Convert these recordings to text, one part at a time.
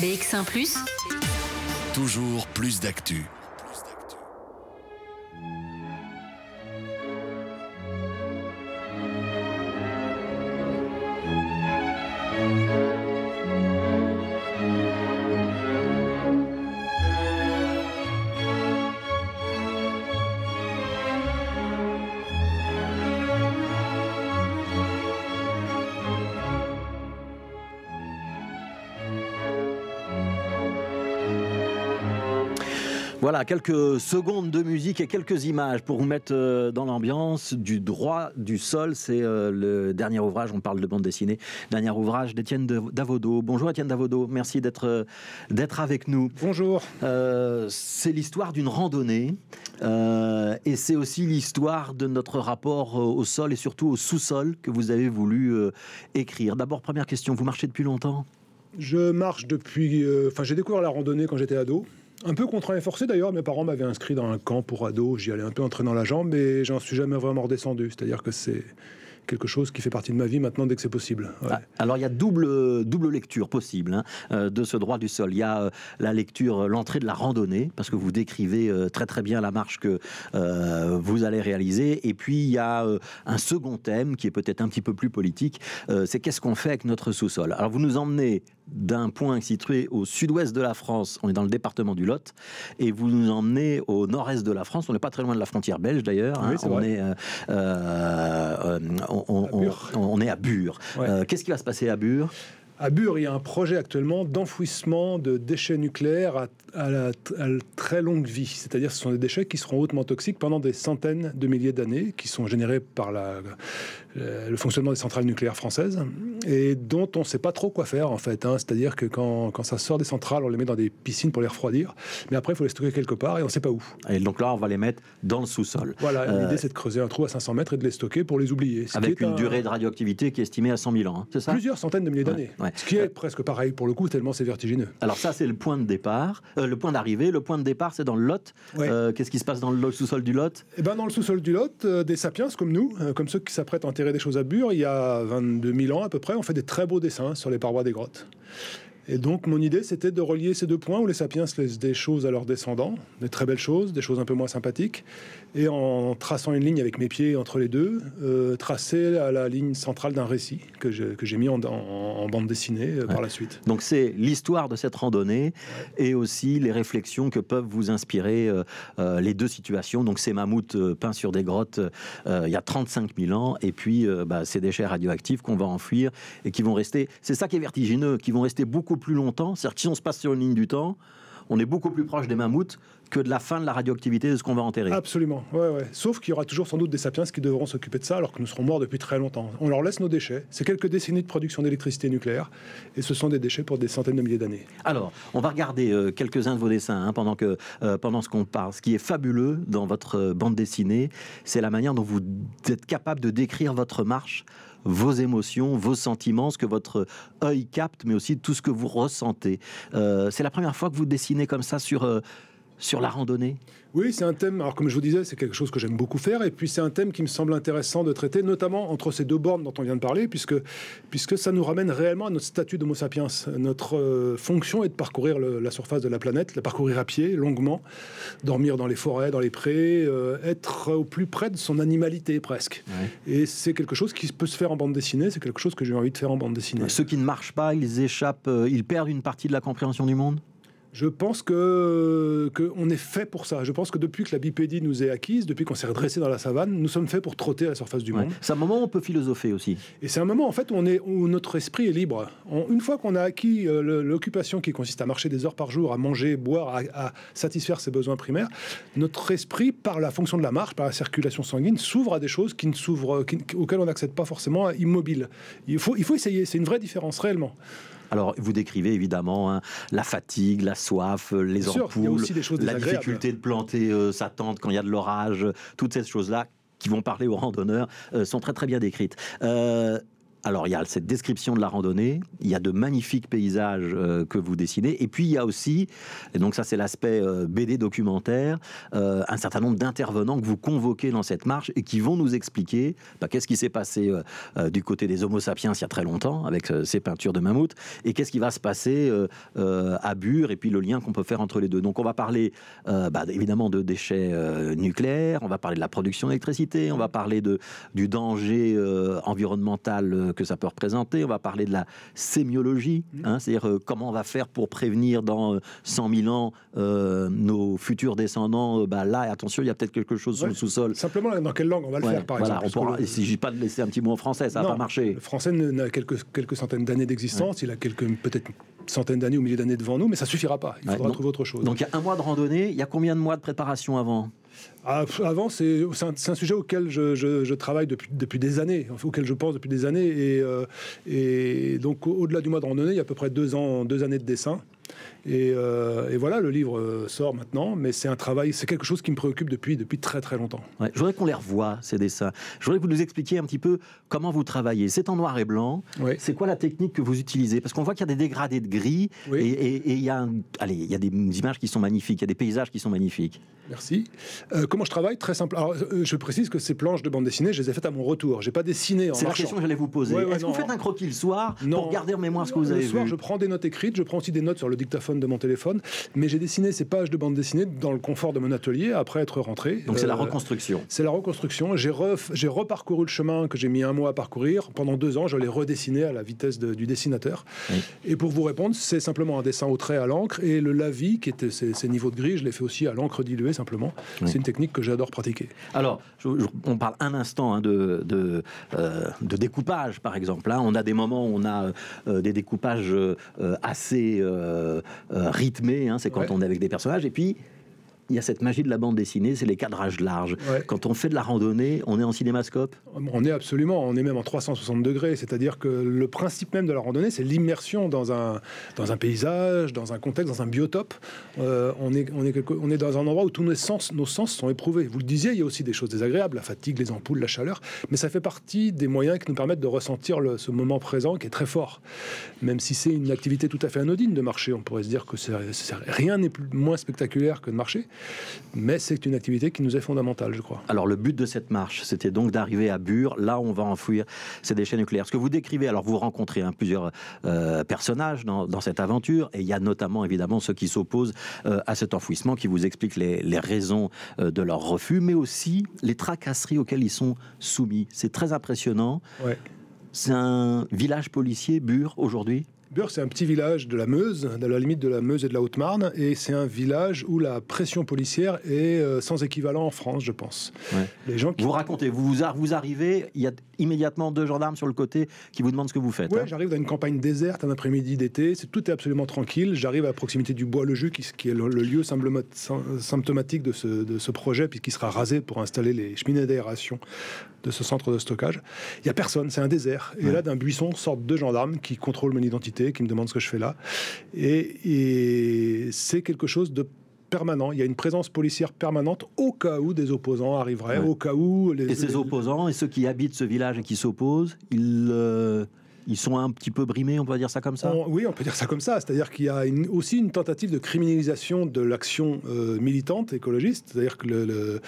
BX1 ⁇ Toujours plus d'actu. Voilà, quelques secondes de musique et quelques images pour vous mettre euh, dans l'ambiance du droit du sol. C'est euh, le dernier ouvrage, on parle de bande dessinée, dernier ouvrage d'Étienne Davodo. Bonjour Étienne Davodo, merci d'être euh, d'être avec nous. Bonjour. c'est l'histoire d'une randonnée et c'est aussi l'histoire de notre rapport au sol et surtout au sous-sol que vous avez voulu écrire. D'abord, première question, vous marchez depuis longtemps? Je marche depuis. Enfin, j'ai découvert la randonnée quand j'étais ado. Un peu contraint et forcé d'ailleurs, mes parents m'avaient inscrit dans un camp pour ados, j'y allais un peu entraînant la jambe, mais j'en suis jamais vraiment redescendu. C'est-à-dire que c'est quelque chose qui fait partie de ma vie maintenant dès que c'est possible. Ah, alors il y a double, double lecture possible hein, euh, de ce droit du sol. Il y a euh, la lecture, euh, l'entrée de la randonnée, parce que vous décrivez très très bien la marche que vous allez réaliser. Et puis il y a un second thème qui est peut-être un petit peu plus politique, c'est qu'est-ce qu'on fait avec notre sous-sol? Alors vous nous emmenez d'un point situé au sud-ouest de la France, on est dans le département du Lot, et vous nous emmenez au nord-est de la France, on n'est pas très loin de la frontière belge d'ailleurs, hein. on, est, on, est à Bure. Euh, qu'est-ce qui va se passer à Bure? À Bure, il y a un projet actuellement d'enfouissement de déchets nucléaires à, la, très longue vie. C'est-à-dire ce sont des déchets qui seront hautement toxiques pendant des centaines de milliers d'années, qui sont générés par la, le fonctionnement des centrales nucléaires françaises, et dont on ne sait pas trop quoi faire en fait. Hein. C'est-à-dire que quand, quand, ça sort des centrales, on les met dans des piscines pour les refroidir, mais après il faut les stocker quelque part et on ne sait pas où. Et donc là, on va les mettre dans le sous-sol. Voilà, euh, l'idée c'est de creuser un trou à 500 mètres et de les stocker pour les oublier. Avec une durée de radioactivité qui est estimée à 100 000 ans, hein, c'est ça? Plusieurs centaines de milliers d'années. Ce qui est presque pareil pour le coup, tellement c'est vertigineux. Alors ça, c'est le point de départ, euh, le point d'arrivée. Le point de départ, c'est dans le Lot. Euh, qu'est-ce qui se passe dans le sous-sol du Lot? Eh ben, dans le sous-sol du Lot, euh, des sapiens comme nous, comme ceux qui s'apprêtent à enterrer des choses à Bure, il y a 22 000 ans à peu près, on fait des très beaux dessins sur les parois des grottes. Et donc, mon idée, c'était de relier ces deux points où les sapiens laissent des choses à leurs descendants, des très belles choses, des choses un peu moins sympathiques, et en traçant une ligne avec mes pieds entre les deux, euh, tracer à la ligne centrale d'un récit que j'ai mis en, bande dessinée euh, par la suite. Donc, c'est l'histoire de cette randonnée et aussi les réflexions que peuvent vous inspirer euh, les deux situations. Donc, ces mammouths peints sur des grottes il y a 35 000 ans, et puis bah, ces déchets radioactifs qu'on va enfuir et qui vont rester. C'est ça qui est vertigineux, qui vont rester beaucoup plus longtemps. C'est-à-dire que si on se passe sur une ligne du temps, on est beaucoup plus proche des mammouths que de la fin de la radioactivité de ce qu'on va enterrer. Absolument, ouais, ouais. Sauf qu'il y aura toujours sans doute des sapiens qui devront s'occuper de ça alors que nous serons morts depuis très longtemps. On leur laisse nos déchets. C'est quelques décennies de production d'électricité nucléaire et ce sont des déchets pour des centaines de milliers d'années. Alors, on va regarder euh, quelques-uns de vos dessins hein, pendant, que, euh, pendant ce qu'on parle. Ce qui est fabuleux dans votre euh, bande dessinée, c'est la manière dont vous êtes capable de décrire votre marche vos émotions, vos sentiments, ce que votre œil capte, mais aussi tout ce que vous ressentez. Euh, c'est la première fois que vous dessinez comme ça sur, euh, sur la randonnée Oui, c'est un thème, alors comme je vous disais, c'est quelque chose que j'aime beaucoup faire, et puis c'est un thème qui me semble intéressant de traiter, notamment entre ces deux bornes dont on vient de parler, puisque, puisque ça nous ramène réellement à notre statut d'Homo sapiens. Notre euh, fonction est de parcourir la surface de la planète, la parcourir à pied, longuement, dormir dans les forêts, dans les prés, euh, être au plus près de son animalité presque. Et c'est quelque chose qui peut se faire en bande dessinée, c'est quelque chose que j'ai envie de faire en bande dessinée. Ceux qui ne marchent pas, ils échappent, euh, ils perdent une partie de la compréhension du monde? Je pense que qu'on est fait pour ça. Je pense que depuis que la bipédie nous est acquise, depuis qu'on s'est redressé dans la savane, nous sommes faits pour trotter à la surface du monde. C'est un moment où on peut philosopher aussi. Et c'est un moment en fait où, on est, où notre esprit est libre. une fois qu'on a acquis euh, l'occupation qui consiste à marcher des heures par jour, à manger, boire, à, satisfaire ses besoins primaires, notre esprit, par la fonction de la marche, par la circulation sanguine, s'ouvre à des choses qui ne s'ouvrent, auxquelles on n'accède pas forcément immobile. Il faut, il faut essayer. C'est une vraie différence réellement. Alors, vous décrivez évidemment hein, la fatigue, la soif, euh, les ampoules, la difficulté de planter euh, sa tente quand il y a de l'orage, toutes ces choses-là qui vont parler aux randonneurs euh, sont très très bien décrites. Alors il y a cette description de la randonnée, il y a de magnifiques paysages euh, que vous dessinez, et puis il y a aussi, et donc ça c'est l'aspect euh, BD documentaire, euh, un certain nombre d'intervenants que vous convoquez dans cette marche et qui vont nous expliquer bah, qu'est-ce qui s'est passé du côté des Homo sapiens il y a très longtemps avec ces peintures de mammouth, et qu'est-ce qui va se passer à Bure, et puis le lien qu'on peut faire entre les deux. Donc on va parler bah, évidemment de déchets nucléaires, on va parler de la production d'électricité, on va parler de, du danger environnemental que ça peut représenter. On va parler de la sémiologie, mmh. hein, c'est-à-dire euh, comment on va faire pour prévenir dans 100 euh, 000 ans euh, nos futurs descendants. bah là, attention, il y a peut-être quelque chose sur le sous-sol. Simplement, dans quelle langue on va le faire, par voilà, exemple on Si je pas de laisser un petit mot en français, ça va pas marcher. Le français n'a quelques, quelques centaines d'années d'existence. Il a quelques peut-être centaines d'années ou milliers d'années devant nous, mais ça suffira pas. Il faudra trouver autre chose. Donc il y a un mois de randonnée. Il y a combien de mois de préparation avant? Avant, c'est un, sujet auquel je, travaille depuis, des années, auquel je pense depuis des années. Et, euh, et donc, au-delà du mois de randonnée, il y a à peu près deux ans, deux années de dessin. Euh, et, voilà, le livre euh, sort maintenant, mais c'est un travail, c'est quelque chose qui me préoccupe depuis, depuis très très longtemps. je voudrais qu'on les revoie, ces dessins. Je voudrais que vous nous expliquiez un petit peu comment vous travaillez. C'est en noir et blanc. C'est quoi la technique que vous utilisez? Parce qu'on voit qu'il y a des dégradés de gris et, il, y a allez, y a des images qui sont magnifiques, il y a des paysages qui sont magnifiques. Merci. Euh, comment je travaille? Très simple. Alors, je précise que ces planches de bande dessinée, je les ai faites à mon retour. J'ai pas dessiné en C'est la question que j'allais vous poser. Est-ce que vous faites un croquis le soir pour garder en mémoire ce que vous avez vu? Le soir, je prends des notes écrites, je prends aussi des notes sur le dictaphone de mon téléphone, mais j'ai dessiné ces pages de bande dessinée dans le confort de mon atelier après être rentré. Donc c'est la euh, reconstruction. C'est la reconstruction. J'ai reparcouru le chemin que j'ai mis un mois à parcourir. Pendant deux ans, je l'ai redessiné à la vitesse du dessinateur. Et pour vous répondre, c'est simplement un dessin au trait à l'encre et le lavis, qui était ces, niveaux de gris, je l'ai fait aussi à l'encre diluée simplement. C'est une technique que j'adore pratiquer. Alors, on parle un instant hein, de, de, euh, de, découpage, par exemple. Là, on a des moments où on a euh, des découpages assez rythmé, hein, c'est quand on est avec des personnages. Et puis, il y a cette magie de la bande dessinée, c'est les cadrages larges. Quand on fait de la randonnée, on est en cinémascope On est absolument, on est même en 360 degrés. C'est-à-dire que le principe même de la randonnée, c'est l'immersion dans un, dans un paysage, dans un contexte, dans un biotope. Euh, on, est, on, est on est dans un endroit où tous nos sens, nos sens sont éprouvés. Vous le disiez, il y a aussi des choses désagréables, la fatigue, les ampoules, la chaleur, mais ça fait partie des moyens qui nous permettent de ressentir ce moment présent qui est très fort. Même si c'est une activité tout à fait anodine de marcher, on pourrait se dire que rien n'est moins spectaculaire que de marcher mais c'est une activité qui nous est fondamentale, je crois. Alors le but de cette marche, c'était donc d'arriver à Bure, là où on va enfouir ces déchets nucléaires. Ce que vous décrivez, alors vous rencontrez hein, plusieurs euh, personnages dans, cette aventure, et il y a notamment évidemment ceux qui s'opposent euh, à cet enfouissement, qui vous expliquent les, raisons euh, de leur refus, mais aussi les tracasseries auxquelles ils sont soumis. C'est très impressionnant. C'est un village policier, Bure, aujourd'hui? Bure, c'est un petit village de la Meuse, à la limite de la Meuse et de la Haute-Marne, et c'est un village où la pression policière est euh, sans équivalent en France, je pense. Les gens qui... Vous racontez, vous, vous arrivez, il y a immédiatement deux gendarmes sur le côté qui vous demandent ce que vous faites. Oui, hein. j'arrive dans une campagne déserte, un après-midi d'été, c'est, tout est absolument tranquille. J'arrive à proximité du Bois-le-Jus, qui, qui, est le, lieu symptomatique de ce, de ce projet, puisqu'il sera rasé pour installer les cheminées d'aération de ce centre de stockage. Il n'y a personne, c'est un désert. Et là, d'un buisson sortent deux gendarmes qui contrôlent mon identité, qui me demandent ce que je fais là. Et, c'est quelque chose de permanent. Il y a une présence policière permanente au cas où des opposants arriveraient, au cas où... Les, et ces opposants et ceux qui habitent ce village et qui s'opposent, ils... Euh, ils sont un petit peu brimés, on peut dire ça comme ça? Oui, on peut dire ça comme ça. C'est-à-dire qu'il y a aussi une tentative de criminalisation de l'action euh, militante écologiste. C'est-à-dire que le,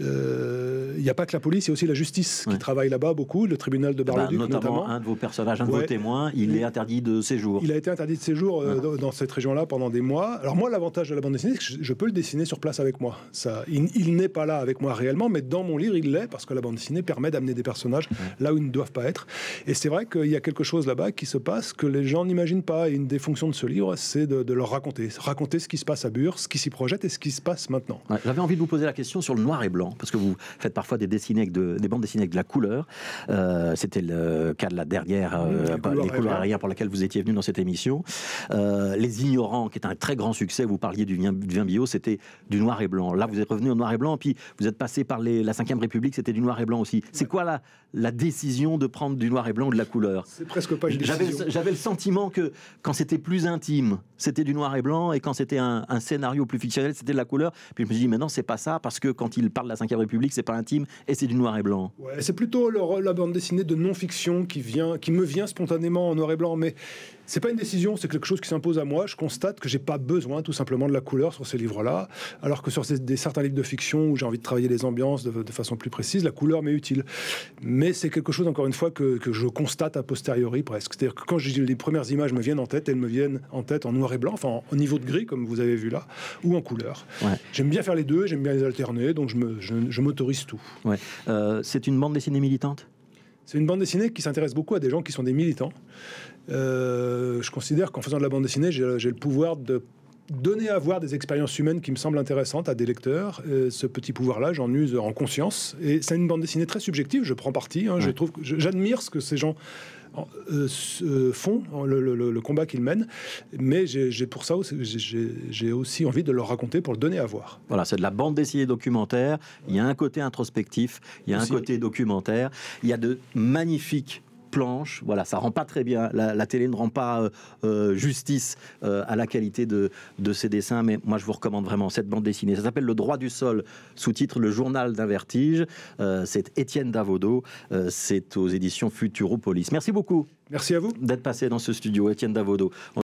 euh, il n'y a pas que la police, il y a aussi la justice qui travaille là-bas beaucoup, le tribunal de bar le bah, notamment, un de vos personnages, un de vos témoins, il est interdit de séjour. Il a été interdit de séjour euh, dans cette région-là pendant des mois. Alors moi, l'avantage de la bande dessinée, c'est que je peux le dessiner sur place avec moi. Ça, il, n'est pas là avec moi réellement, mais dans mon livre, il l'est parce que la bande dessinée permet d'amener des personnages là où ils ne doivent pas être. Et c'est vrai qu'il y a quelque chose là-bas qui se passe que les gens n'imaginent pas. Et une des fonctions de ce livre, c'est de, leur raconter. Raconter ce qui se passe à Bure, ce qui s'y projette et ce qui se passe maintenant. J'avais envie de vous poser la question sur le noir et blanc, parce que vous faites parfois des, dessinées avec de, des bandes dessinées avec de la couleur. Euh, c'était le cas de la dernière, euh, les, couleurs aériennes pour laquelle vous étiez venu dans cette émission. Euh, les Ignorants, qui est un très grand succès, vous parliez du vin, du vin bio, c'était du noir et blanc. Là, vous êtes revenu au noir et blanc, puis vous êtes passé par les, la Ve République, c'était du noir et blanc aussi. C'est quoi la, la décision de prendre du noir et blanc ou de la couleur? C'est presque pas une décision. J'avais le sentiment que quand c'était plus intime, c'était du noir et blanc, et quand c'était un, scénario plus fictionnel, c'était de la couleur. Puis je me suis dit, mais non, c'est pas ça, parce que quand il parle de la Ve République, c'est pas intime, et c'est du noir et blanc. Ouais, c'est plutôt la bande dessinée de non-fiction qui, vient, qui me vient spontanément en noir et blanc, mais c'est pas une décision, c'est quelque chose qui s'impose à moi. Je constate que j'ai pas besoin tout simplement de la couleur sur ces livres-là, alors que sur des, certains livres de fiction où j'ai envie de travailler les ambiances de, façon plus précise, la couleur m'est utile. Mais c'est quelque chose, encore une fois, que, je constate a posteriori presque. C'est-à-dire que quand les premières images me viennent en tête, elles me viennent en tête en noir et blanc, enfin au niveau de gris, comme vous avez vu là, ou en couleur. J'aime bien faire les deux, j'aime bien les alterner, donc je m'autorise je, tout. Ouais. Euh, c'est une bande dessinée militante? C'est une bande dessinée qui s'intéresse beaucoup à des gens qui sont des militants. Euh, je considère qu'en faisant de la bande dessinée, j'ai le pouvoir de donner à voir des expériences humaines qui me semblent intéressantes à des lecteurs. ce petit pouvoir-là, j'en use en conscience. Et c'est une bande dessinée très subjective. Je prends parti. Hein. Je trouve, j'admire ce que ces gens euh, euh, font, le, combat qu'ils mènent. Mais j'ai pour ça, j'ai aussi envie de leur raconter pour le donner à voir. Voilà, c'est de la bande dessinée documentaire. Il y a un côté introspectif, il y a un côté documentaire. Il y a de magnifiques planche. Voilà, ça rend pas très bien. La, télé ne rend pas euh, euh, justice euh, à la qualité de, de ces dessins, mais moi je vous recommande vraiment cette bande dessinée. Ça s'appelle Le droit du sol, sous-titre Le journal d'un vertige. c'est Étienne Davodo. c'est aux éditions Futuropolis. Merci beaucoup. Merci à vous d'être passé dans ce studio, Étienne Davodo.